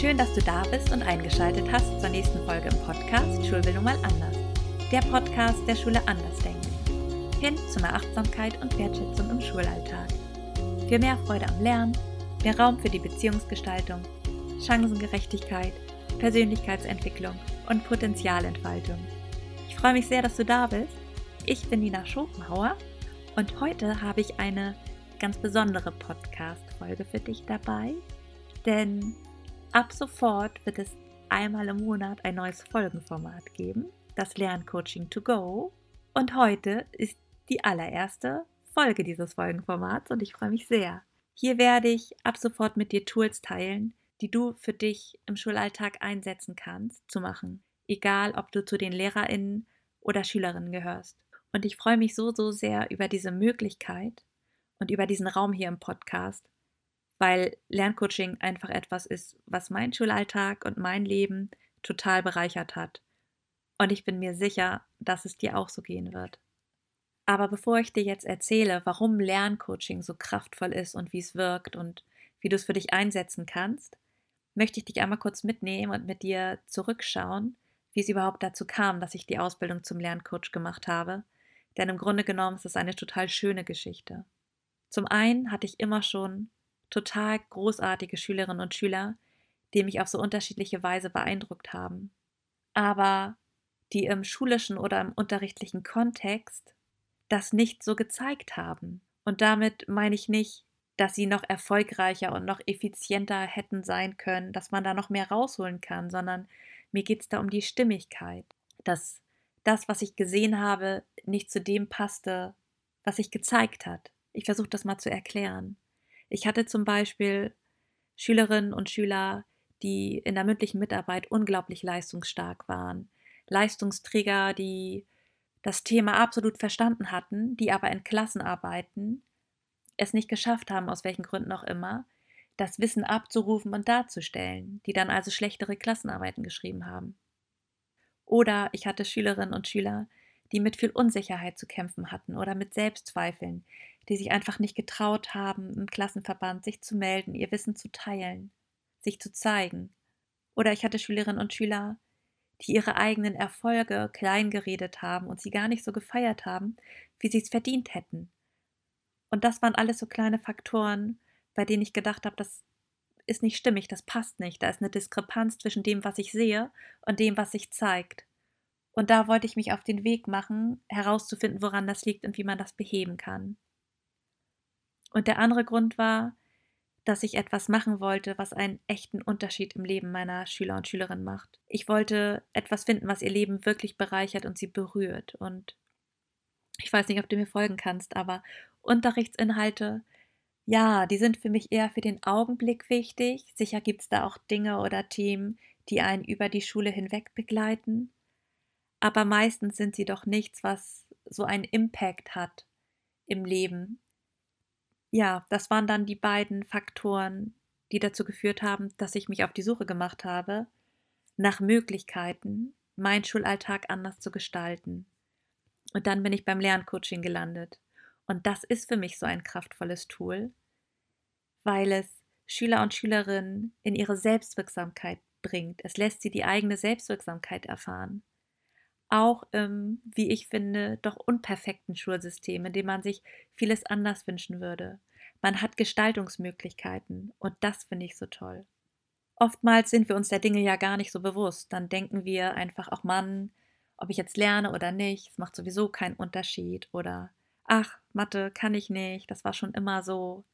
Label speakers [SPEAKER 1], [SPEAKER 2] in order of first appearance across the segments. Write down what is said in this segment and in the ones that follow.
[SPEAKER 1] Schön, dass du da bist und eingeschaltet hast zur nächsten Folge im Podcast Schulbildung mal anders. Der Podcast der Schule Andersdenken. Hin zu mehr Achtsamkeit und Wertschätzung im Schulalltag. Für mehr Freude am Lernen, mehr Raum für die Beziehungsgestaltung, Chancengerechtigkeit, Persönlichkeitsentwicklung und Potenzialentfaltung. Ich freue mich sehr, dass du da bist. Ich bin Nina Schopenhauer und heute habe ich eine ganz besondere Podcast-Folge für dich dabei, denn ab sofort wird es einmal im Monat ein neues Folgenformat geben, das Lerncoaching to go. Und heute ist die allererste Folge dieses Folgenformats und ich freue mich sehr. Hier werde ich ab sofort mit dir Tools teilen, die du für dich im Schulalltag einsetzen kannst, zu machen. Egal, ob du zu den LehrerInnen oder Schülerinnen gehörst. Und ich freue mich so, so sehr über diese Möglichkeit und über diesen Raum hier im Podcast, weil Lerncoaching einfach etwas ist, was mein Schulalltag und mein Leben total bereichert hat. Und ich bin mir sicher, dass es dir auch so gehen wird. Aber bevor ich dir jetzt erzähle, warum Lerncoaching so kraftvoll ist und wie es wirkt und wie du es für dich einsetzen kannst, möchte ich dich einmal kurz mitnehmen und mit dir zurückschauen, wie es überhaupt dazu kam, dass ich die Ausbildung zum Lerncoach gemacht habe. Denn im Grunde genommen ist es eine total schöne Geschichte. Zum einen hatte ich immer schon total großartige Schülerinnen und Schüler, die mich auf so unterschiedliche Weise beeindruckt haben, aber die im schulischen oder im unterrichtlichen Kontext das nicht so gezeigt haben. Und damit meine ich nicht, dass sie noch erfolgreicher und noch effizienter hätten sein können, dass man da noch mehr rausholen kann, sondern mir geht es da um die Stimmigkeit, dass das, was ich gesehen habe, nicht zu dem passte, was sich gezeigt hat. Ich versuche das mal zu erklären. Ich hatte zum Beispiel Schülerinnen und Schüler, die in der mündlichen Mitarbeit unglaublich leistungsstark waren. Leistungsträger, die das Thema absolut verstanden hatten, die aber in Klassenarbeiten es nicht geschafft haben, aus welchen Gründen auch immer, das Wissen abzurufen und darzustellen, die dann also schlechtere Klassenarbeiten geschrieben haben. Oder ich hatte Schülerinnen und Schüler, die mit viel Unsicherheit zu kämpfen hatten oder mit Selbstzweifeln, die sich einfach nicht getraut haben, im Klassenverband sich zu melden, ihr Wissen zu teilen, sich zu zeigen. Oder ich hatte Schülerinnen und Schüler, die ihre eigenen Erfolge kleingeredet haben und sie gar nicht so gefeiert haben, wie sie es verdient hätten. Und das waren alles so kleine Faktoren, bei denen ich gedacht habe, das ist nicht stimmig, das passt nicht. Da ist eine Diskrepanz zwischen dem, was ich sehe und dem, was sich zeigt. Und da wollte ich mich auf den Weg machen, herauszufinden, woran das liegt und wie man das beheben kann. Und der andere Grund war, dass ich etwas machen wollte, was einen echten Unterschied im Leben meiner Schüler und Schülerinnen macht. Ich wollte etwas finden, was ihr Leben wirklich bereichert und sie berührt. Und ich weiß nicht, ob du mir folgen kannst, aber Unterrichtsinhalte, ja, die sind für mich eher für den Augenblick wichtig. Sicher gibt es da auch Dinge oder Themen, die einen über die Schule hinweg begleiten aber meistens sind sie doch nichts, was so einen Impact hat im Leben. Ja, das waren dann die beiden Faktoren, die dazu geführt haben, dass ich mich auf die Suche gemacht habe nach Möglichkeiten, meinen Schulalltag anders zu gestalten. Und dann bin ich beim Lerncoaching gelandet. Und das ist für mich so ein kraftvolles Tool, weil es Schüler und Schülerinnen in ihre Selbstwirksamkeit bringt. Es lässt sie die eigene Selbstwirksamkeit erfahren auch im, wie ich finde, doch unperfekten Schulsystem, in dem man sich vieles anders wünschen würde. Man hat Gestaltungsmöglichkeiten und das finde ich so toll. Oftmals sind wir uns der Dinge ja gar nicht so bewusst. Dann denken wir einfach, auch Mann, ob ich jetzt lerne oder nicht, es macht sowieso keinen Unterschied. Oder ach, Mathe kann ich nicht, das war schon immer so.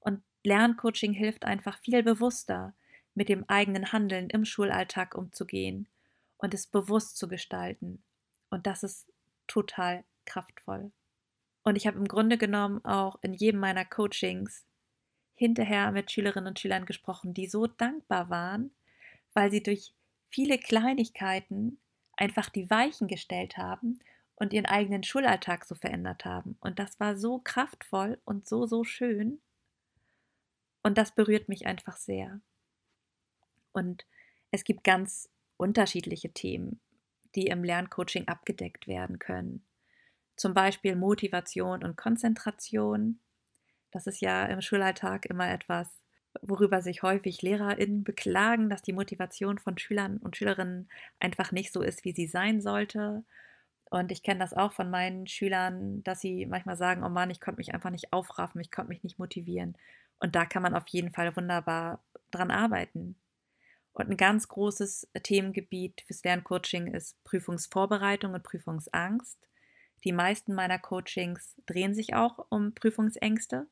[SPEAKER 1] Und Lerncoaching hilft einfach viel bewusster, mit dem eigenen Handeln im Schulalltag umzugehen und es bewusst zu gestalten. Und das ist total kraftvoll. Und ich habe im Grunde genommen auch in jedem meiner Coachings hinterher mit Schülerinnen und Schülern gesprochen, die so dankbar waren, weil sie durch viele Kleinigkeiten einfach die Weichen gestellt haben und ihren eigenen Schulalltag so verändert haben. Und das war so kraftvoll und so, so schön. Und das berührt mich einfach sehr. Und es gibt ganz unterschiedliche Themen, die im Lerncoaching abgedeckt werden können. Zum Beispiel Motivation und Konzentration. Das ist ja im Schulalltag immer etwas, worüber sich häufig LehrerInnen beklagen, dass die Motivation von Schülern und Schülerinnen einfach nicht so ist, wie sie sein sollte. Und ich kenne das auch von meinen Schülern, dass sie manchmal sagen, oh Mann, ich konnte mich einfach nicht aufraffen, ich konnte mich nicht motivieren. Und da kann man auf jeden Fall wunderbar dran arbeiten. Und ein ganz großes Themengebiet fürs Lerncoaching ist Prüfungsvorbereitung und Prüfungsangst. Die meisten meiner Coachings drehen sich auch um Prüfungsängste.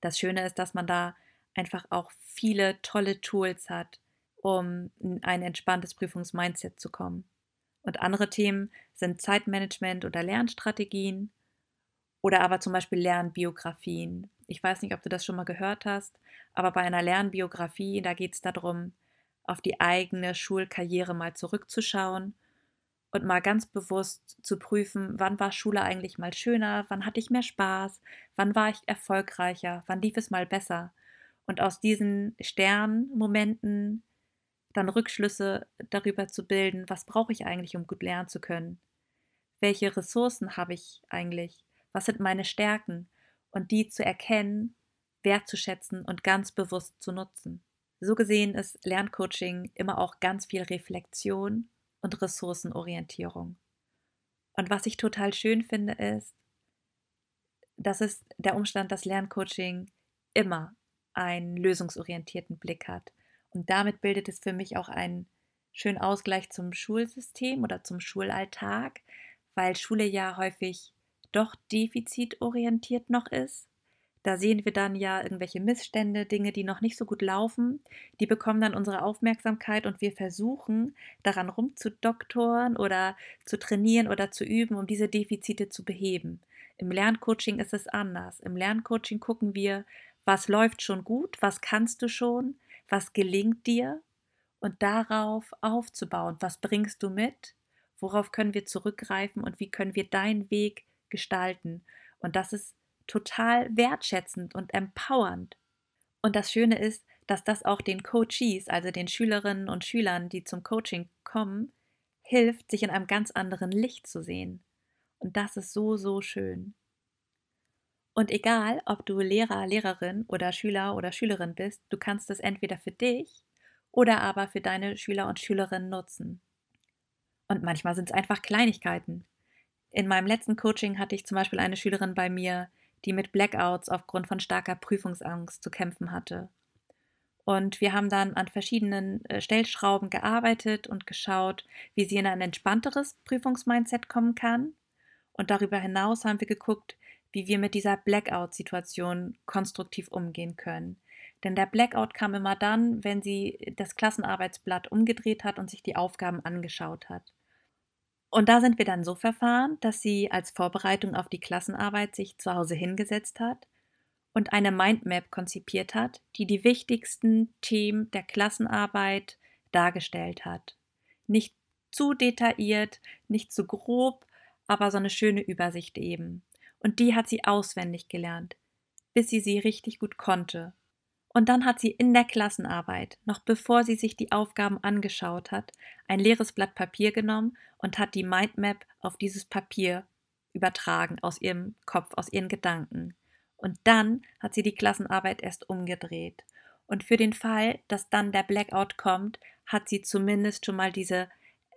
[SPEAKER 1] Das Schöne ist, dass man da einfach auch viele tolle Tools hat, um in ein entspanntes Prüfungsmindset zu kommen. Und andere Themen sind Zeitmanagement oder Lernstrategien oder aber zum Beispiel Lernbiografien. Ich weiß nicht, ob du das schon mal gehört hast, aber bei einer Lernbiografie, da geht es darum, auf die eigene Schulkarriere mal zurückzuschauen und mal ganz bewusst zu prüfen, wann war Schule eigentlich mal schöner, wann hatte ich mehr Spaß, wann war ich erfolgreicher, wann lief es mal besser. Und aus diesen Sternmomenten dann Rückschlüsse darüber zu bilden, was brauche ich eigentlich, um gut lernen zu können. Welche Ressourcen habe ich eigentlich? Was sind meine Stärken? Und die zu erkennen, wertzuschätzen und ganz bewusst zu nutzen. So gesehen ist Lerncoaching immer auch ganz viel Reflexion und Ressourcenorientierung. Und was ich total schön finde, ist, dass es der Umstand, dass Lerncoaching immer einen lösungsorientierten Blick hat. Und damit bildet es für mich auch einen schönen Ausgleich zum Schulsystem oder zum Schulalltag, weil Schule ja häufig doch defizitorientiert noch ist da sehen wir dann ja irgendwelche Missstände, Dinge, die noch nicht so gut laufen. Die bekommen dann unsere Aufmerksamkeit und wir versuchen daran rumzudoktoren oder zu trainieren oder zu üben, um diese Defizite zu beheben. Im Lerncoaching ist es anders. Im Lerncoaching gucken wir, was läuft schon gut, was kannst du schon, was gelingt dir und darauf aufzubauen, was bringst du mit, worauf können wir zurückgreifen und wie können wir deinen Weg gestalten. Und das ist total wertschätzend und empowernd. Und das Schöne ist, dass das auch den Coaches, also den Schülerinnen und Schülern, die zum Coaching kommen, hilft, sich in einem ganz anderen Licht zu sehen. Und das ist so, so schön. Und egal, ob du Lehrer, Lehrerin oder Schüler oder Schülerin bist, du kannst es entweder für dich oder aber für deine Schüler und Schülerinnen nutzen. Und manchmal sind es einfach Kleinigkeiten. In meinem letzten Coaching hatte ich zum Beispiel eine Schülerin bei mir, die mit Blackouts aufgrund von starker Prüfungsangst zu kämpfen hatte. Und wir haben dann an verschiedenen äh, Stellschrauben gearbeitet und geschaut, wie sie in ein entspannteres Prüfungsmindset kommen kann. Und darüber hinaus haben wir geguckt, wie wir mit dieser Blackout-Situation konstruktiv umgehen können. Denn der Blackout kam immer dann, wenn sie das Klassenarbeitsblatt umgedreht hat und sich die Aufgaben angeschaut hat. Und da sind wir dann so verfahren, dass sie als Vorbereitung auf die Klassenarbeit sich zu Hause hingesetzt hat und eine Mindmap konzipiert hat, die die wichtigsten Themen der Klassenarbeit dargestellt hat. Nicht zu detailliert, nicht zu grob, aber so eine schöne Übersicht eben. Und die hat sie auswendig gelernt, bis sie sie richtig gut konnte und dann hat sie in der Klassenarbeit, noch bevor sie sich die Aufgaben angeschaut hat, ein leeres Blatt Papier genommen und hat die Mindmap auf dieses Papier übertragen aus ihrem Kopf, aus ihren Gedanken. Und dann hat sie die Klassenarbeit erst umgedreht. Und für den Fall, dass dann der Blackout kommt, hat sie zumindest schon mal diese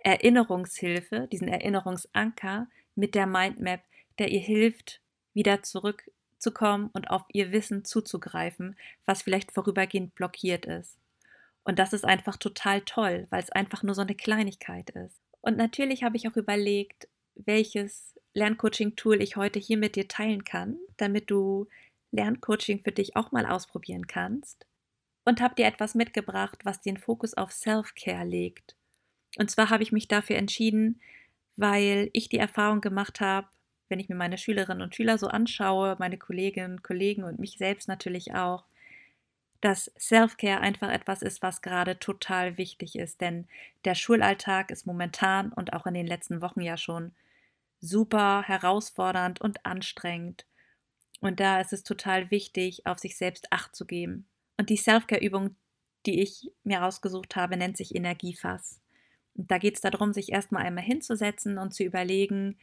[SPEAKER 1] Erinnerungshilfe, diesen Erinnerungsanker mit der Mindmap, der ihr hilft, wieder zurück zu kommen und auf ihr Wissen zuzugreifen, was vielleicht vorübergehend blockiert ist. Und das ist einfach total toll, weil es einfach nur so eine Kleinigkeit ist. Und natürlich habe ich auch überlegt, welches Lerncoaching-Tool ich heute hier mit dir teilen kann, damit du Lerncoaching für dich auch mal ausprobieren kannst. Und habe dir etwas mitgebracht, was den Fokus auf Self-Care legt. Und zwar habe ich mich dafür entschieden, weil ich die Erfahrung gemacht habe, wenn ich mir meine Schülerinnen und Schüler so anschaue, meine Kolleginnen und Kollegen und mich selbst natürlich auch, dass Self-Care einfach etwas ist, was gerade total wichtig ist. Denn der Schulalltag ist momentan und auch in den letzten Wochen ja schon super herausfordernd und anstrengend. Und da ist es total wichtig, auf sich selbst Acht zu geben. Und die Self-Care-Übung, die ich mir ausgesucht habe, nennt sich Energiefass. Und da geht es darum, sich erstmal einmal hinzusetzen und zu überlegen,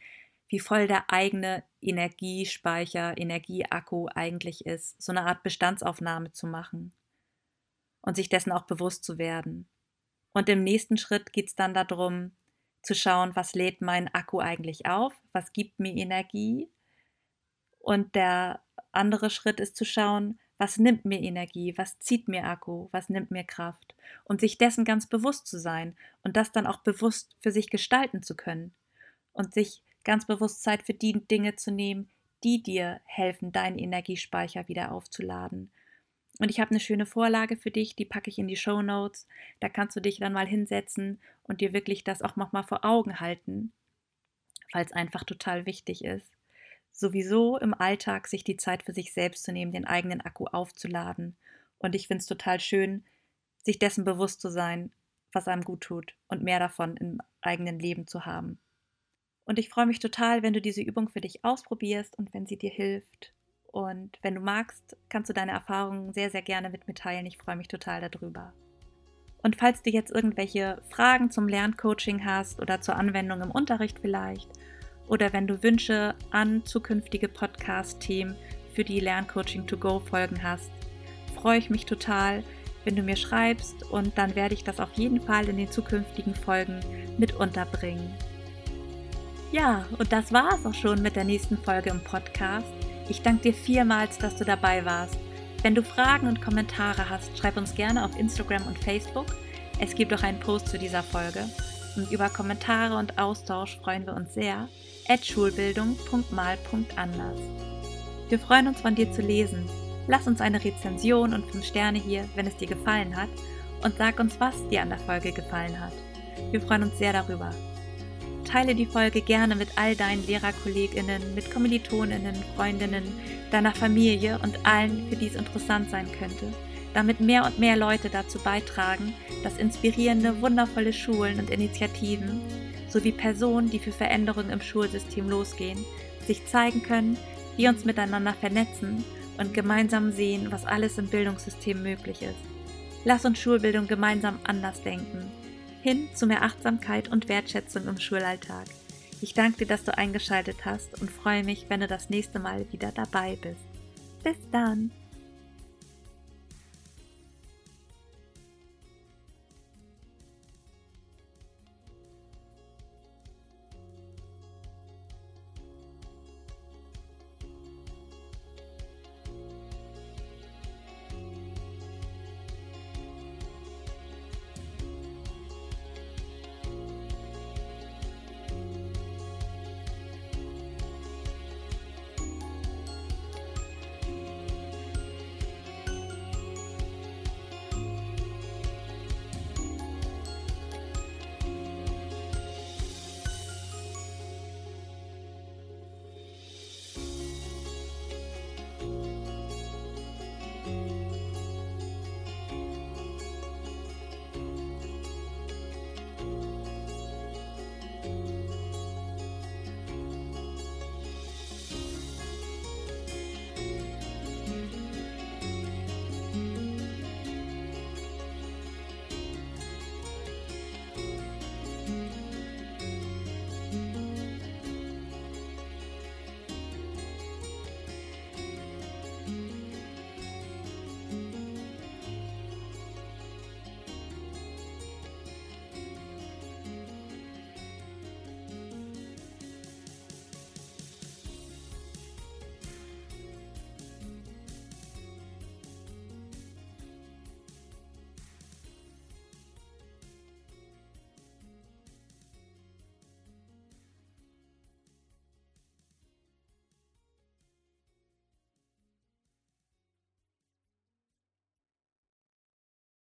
[SPEAKER 1] wie voll der eigene Energiespeicher, Energieakku eigentlich ist, so eine Art Bestandsaufnahme zu machen. und sich dessen auch bewusst zu werden. Und im nächsten Schritt geht es dann darum, zu schauen, was lädt mein Akku eigentlich auf, was gibt mir Energie. Und der andere Schritt ist zu schauen, was nimmt mir Energie, was zieht mir Akku, was nimmt mir Kraft. Und sich dessen ganz bewusst zu sein und das dann auch bewusst für sich gestalten zu können. Und sich ganz bewusst Zeit für die Dinge zu nehmen, die dir helfen, deinen Energiespeicher wieder aufzuladen. Und ich habe eine schöne Vorlage für dich, die packe ich in die Show Notes. Da kannst du dich dann mal hinsetzen und dir wirklich das auch nochmal vor Augen halten, weil es einfach total wichtig ist. Sowieso im Alltag sich die Zeit für sich selbst zu nehmen, den eigenen Akku aufzuladen. Und ich finde es total schön, sich dessen bewusst zu sein, was einem gut tut und mehr davon im eigenen Leben zu haben. Und ich freue mich total, wenn du diese Übung für dich ausprobierst und wenn sie dir hilft. Und wenn du magst, kannst du deine Erfahrungen sehr, sehr gerne mit mir teilen. Ich freue mich total darüber. Und falls du jetzt irgendwelche Fragen zum Lerncoaching hast oder zur Anwendung im Unterricht vielleicht, oder wenn du Wünsche an zukünftige Podcast-Themen für die Lerncoaching to Go Folgen hast, freue ich mich total, wenn du mir schreibst und dann werde ich das auf jeden Fall in den zukünftigen Folgen mit unterbringen. Ja, und das war es auch schon mit der nächsten Folge im Podcast. Ich danke dir vielmals, dass du dabei warst. Wenn du Fragen und Kommentare hast, schreib uns gerne auf Instagram und Facebook. Es gibt auch einen Post zu dieser Folge. Und über Kommentare und Austausch freuen wir uns sehr. At schulbildung.mal.anders. Wir freuen uns von dir zu lesen. Lass uns eine Rezension und 5 Sterne hier, wenn es dir gefallen hat. Und sag uns, was dir an der Folge gefallen hat. Wir freuen uns sehr darüber. Teile die Folge gerne mit all deinen LehrerkollegInnen, mit KommilitonInnen, Freundinnen, deiner Familie und allen, für die es interessant sein könnte, damit mehr und mehr Leute dazu beitragen, dass inspirierende, wundervolle Schulen und Initiativen sowie Personen, die für Veränderungen im Schulsystem losgehen, sich zeigen können, wir uns miteinander vernetzen und gemeinsam sehen, was alles im Bildungssystem möglich ist. Lass uns Schulbildung gemeinsam anders denken hin zu mehr Achtsamkeit und Wertschätzung im Schulalltag. Ich danke dir, dass du eingeschaltet hast und freue mich, wenn du das nächste Mal wieder dabei bist. Bis dann!